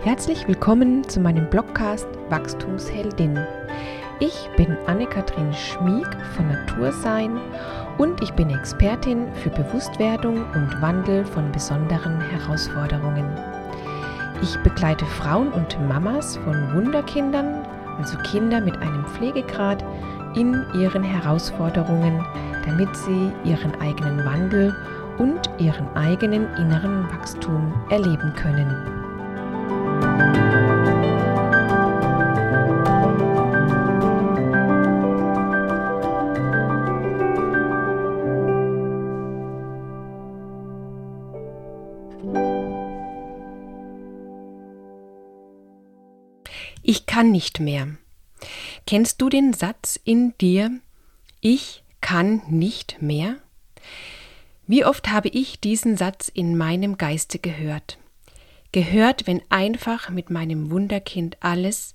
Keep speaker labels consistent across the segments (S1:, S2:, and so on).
S1: Herzlich willkommen zu meinem Blogcast Wachstumsheldin. Ich bin Anne-Kathrin Schmieg von Natursein und ich bin Expertin für Bewusstwerdung und Wandel von besonderen Herausforderungen. Ich begleite Frauen und Mamas von Wunderkindern, also Kinder mit einem Pflegegrad, in ihren Herausforderungen, damit sie ihren eigenen Wandel und ihren eigenen inneren Wachstum erleben können. Ich kann nicht mehr. Kennst du den Satz in dir, ich kann nicht mehr? Wie oft habe ich diesen Satz in meinem Geiste gehört? Gehört, wenn einfach mit meinem Wunderkind alles,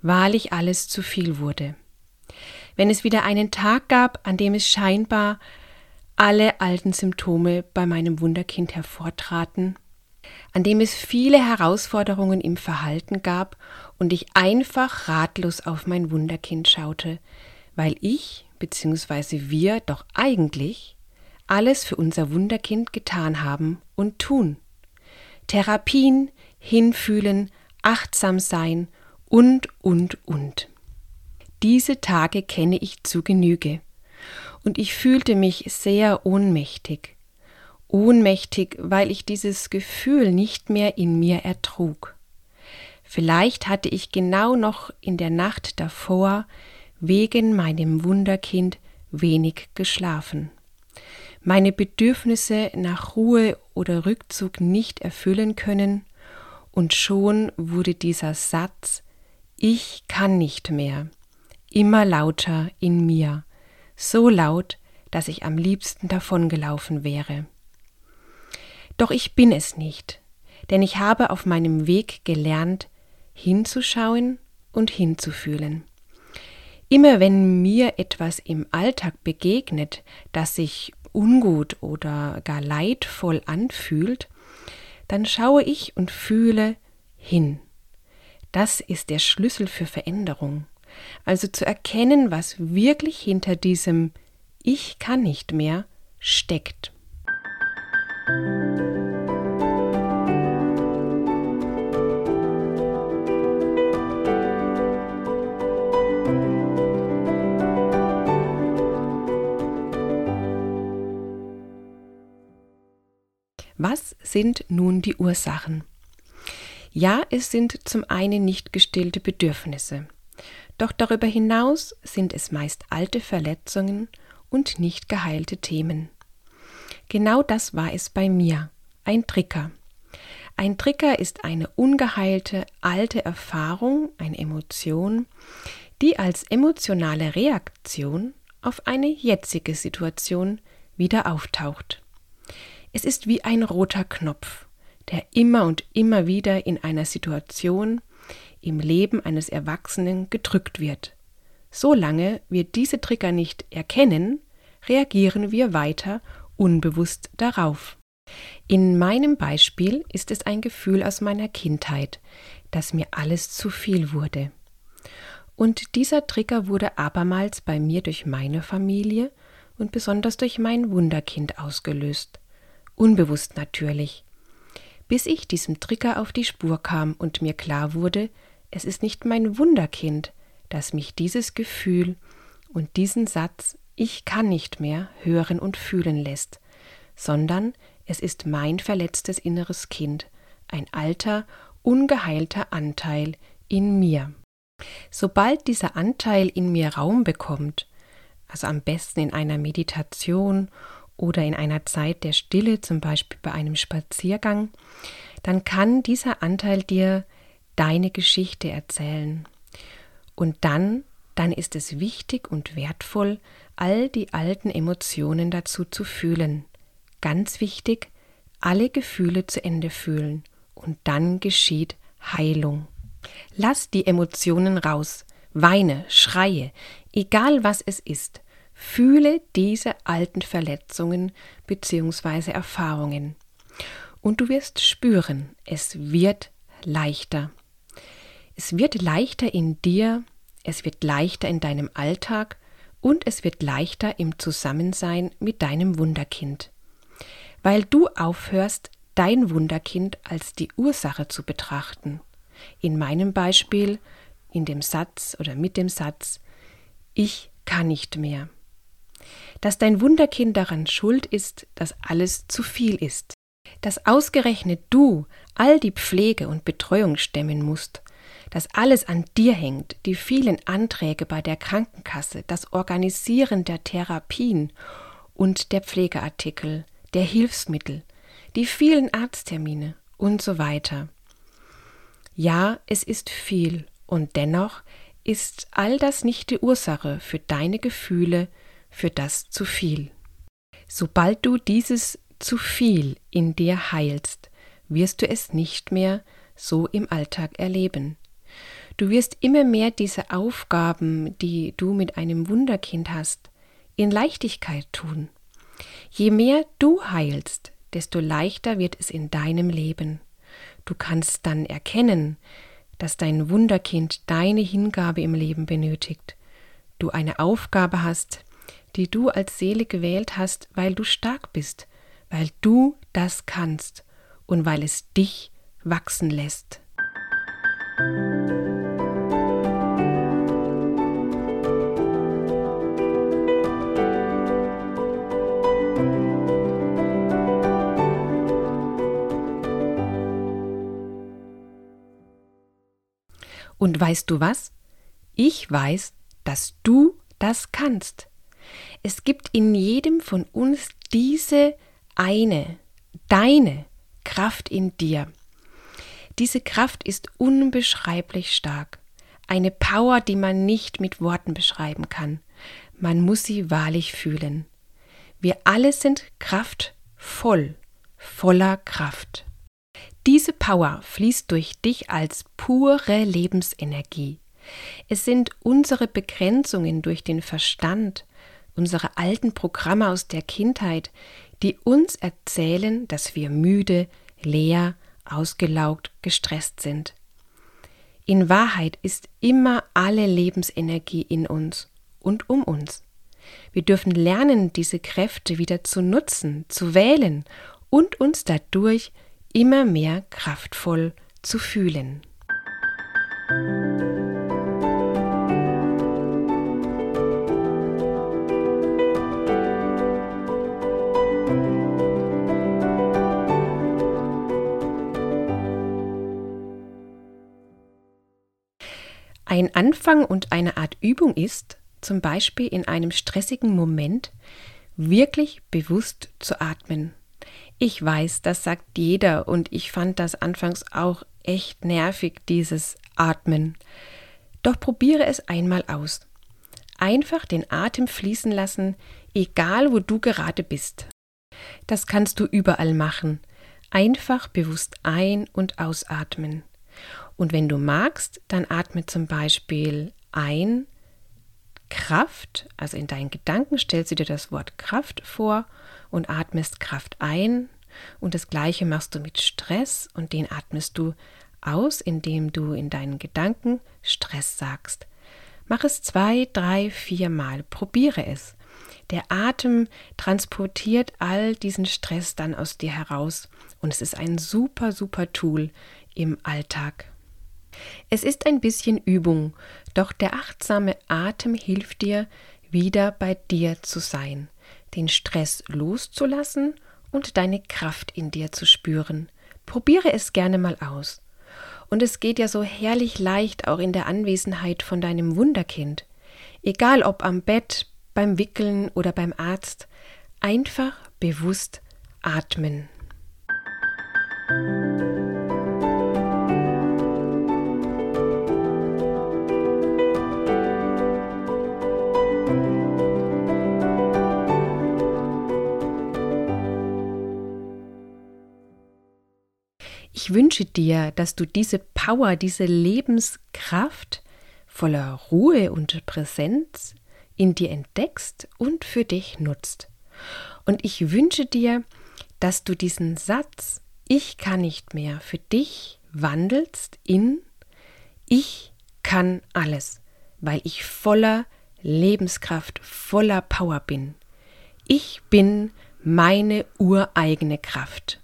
S1: wahrlich alles zu viel wurde. Wenn es wieder einen Tag gab, an dem es scheinbar alle alten Symptome bei meinem Wunderkind hervortraten an dem es viele Herausforderungen im Verhalten gab und ich einfach ratlos auf mein Wunderkind schaute, weil ich bzw. wir doch eigentlich alles für unser Wunderkind getan haben und tun. Therapien, hinfühlen, achtsam sein und, und, und. Diese Tage kenne ich zu Genüge. Und ich fühlte mich sehr ohnmächtig ohnmächtig, weil ich dieses Gefühl nicht mehr in mir ertrug. Vielleicht hatte ich genau noch in der Nacht davor wegen meinem Wunderkind wenig geschlafen, meine Bedürfnisse nach Ruhe oder Rückzug nicht erfüllen können, und schon wurde dieser Satz Ich kann nicht mehr immer lauter in mir, so laut, dass ich am liebsten davongelaufen wäre. Doch ich bin es nicht, denn ich habe auf meinem Weg gelernt, hinzuschauen und hinzufühlen. Immer wenn mir etwas im Alltag begegnet, das sich ungut oder gar leidvoll anfühlt, dann schaue ich und fühle hin. Das ist der Schlüssel für Veränderung. Also zu erkennen, was wirklich hinter diesem Ich kann nicht mehr steckt. Was sind nun die Ursachen? Ja, es sind zum einen nicht gestillte Bedürfnisse. Doch darüber hinaus sind es meist alte Verletzungen und nicht geheilte Themen. Genau das war es bei mir, ein Trigger. Ein Trigger ist eine ungeheilte alte Erfahrung, eine Emotion, die als emotionale Reaktion auf eine jetzige Situation wieder auftaucht. Es ist wie ein roter Knopf, der immer und immer wieder in einer Situation im Leben eines Erwachsenen gedrückt wird. Solange wir diese Trigger nicht erkennen, reagieren wir weiter unbewusst darauf. In meinem Beispiel ist es ein Gefühl aus meiner Kindheit, dass mir alles zu viel wurde. Und dieser Trigger wurde abermals bei mir durch meine Familie und besonders durch mein Wunderkind ausgelöst. Unbewusst natürlich. Bis ich diesem Trigger auf die Spur kam und mir klar wurde, es ist nicht mein Wunderkind, das mich dieses Gefühl und diesen Satz ich kann nicht mehr hören und fühlen lässt, sondern es ist mein verletztes inneres Kind, ein alter, ungeheilter Anteil in mir. Sobald dieser Anteil in mir Raum bekommt, also am besten in einer Meditation oder in einer Zeit der Stille, zum Beispiel bei einem Spaziergang, dann kann dieser Anteil dir deine Geschichte erzählen. Und dann, dann ist es wichtig und wertvoll, all die alten Emotionen dazu zu fühlen. Ganz wichtig, alle Gefühle zu Ende fühlen und dann geschieht Heilung. Lass die Emotionen raus, weine, schreie, egal was es ist, fühle diese alten Verletzungen bzw. Erfahrungen. Und du wirst spüren, es wird leichter. Es wird leichter in dir, es wird leichter in deinem Alltag und es wird leichter im Zusammensein mit deinem Wunderkind. Weil du aufhörst, dein Wunderkind als die Ursache zu betrachten. In meinem Beispiel, in dem Satz oder mit dem Satz, ich kann nicht mehr. Dass dein Wunderkind daran schuld ist, dass alles zu viel ist. Dass ausgerechnet du all die Pflege und Betreuung stemmen musst, dass alles an dir hängt, die vielen Anträge bei der Krankenkasse, das Organisieren der Therapien und der Pflegeartikel, der Hilfsmittel, die vielen Arzttermine und so weiter. Ja, es ist viel, und dennoch ist all das nicht die Ursache für deine Gefühle, für das zu viel. Sobald du dieses zu viel in dir heilst, wirst du es nicht mehr so im Alltag erleben. Du wirst immer mehr diese Aufgaben, die du mit einem Wunderkind hast, in Leichtigkeit tun. Je mehr du heilst, desto leichter wird es in deinem Leben. Du kannst dann erkennen, dass dein Wunderkind deine Hingabe im Leben benötigt. Du eine Aufgabe hast, die du als Seele gewählt hast, weil du stark bist, weil du das kannst und weil es dich wachsen lässt. Und weißt du was? Ich weiß, dass du das kannst. Es gibt in jedem von uns diese eine, deine Kraft in dir. Diese Kraft ist unbeschreiblich stark. Eine Power, die man nicht mit Worten beschreiben kann. Man muss sie wahrlich fühlen. Wir alle sind kraftvoll, voller Kraft. Diese Power fließt durch dich als pure Lebensenergie. Es sind unsere Begrenzungen durch den Verstand, unsere alten Programme aus der Kindheit, die uns erzählen, dass wir müde, leer, ausgelaugt, gestresst sind. In Wahrheit ist immer alle Lebensenergie in uns und um uns. Wir dürfen lernen, diese Kräfte wieder zu nutzen, zu wählen und uns dadurch immer mehr kraftvoll zu fühlen. Ein Anfang und eine Art Übung ist, zum Beispiel in einem stressigen Moment, wirklich bewusst zu atmen ich weiß, das sagt jeder und ich fand das anfangs auch echt nervig, dieses Atmen. Doch probiere es einmal aus. Einfach den Atem fließen lassen, egal wo du gerade bist. Das kannst du überall machen. Einfach bewusst ein- und ausatmen. Und wenn du magst, dann atme zum Beispiel ein Kraft, also in deinen Gedanken stellst du dir das Wort Kraft vor und atmest Kraft ein. Und das gleiche machst du mit Stress und den atmest du aus, indem du in deinen Gedanken Stress sagst. Mach es zwei, drei, vier Mal. Probiere es. Der Atem transportiert all diesen Stress dann aus dir heraus und es ist ein super, super Tool im Alltag. Es ist ein bisschen Übung, doch der achtsame Atem hilft dir, wieder bei dir zu sein den Stress loszulassen und deine Kraft in dir zu spüren. Probiere es gerne mal aus. Und es geht ja so herrlich leicht auch in der Anwesenheit von deinem Wunderkind. Egal ob am Bett, beim Wickeln oder beim Arzt, einfach bewusst atmen. Ich wünsche dir, dass du diese Power, diese Lebenskraft voller Ruhe und Präsenz in dir entdeckst und für dich nutzt. Und ich wünsche dir, dass du diesen Satz Ich kann nicht mehr für dich wandelst in Ich kann alles, weil ich voller Lebenskraft, voller Power bin. Ich bin meine ureigene Kraft.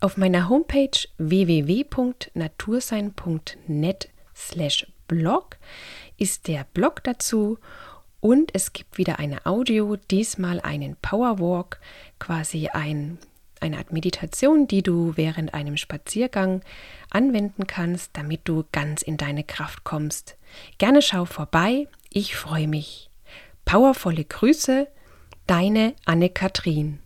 S1: Auf meiner Homepage www.natursein.net slash blog ist der Blog dazu und es gibt wieder eine Audio, diesmal einen Powerwalk, quasi ein, eine Art Meditation, die du während einem Spaziergang anwenden kannst, damit du ganz in deine Kraft kommst. Gerne schau vorbei, ich freue mich. Powervolle Grüße, Deine Anne-Kathrin.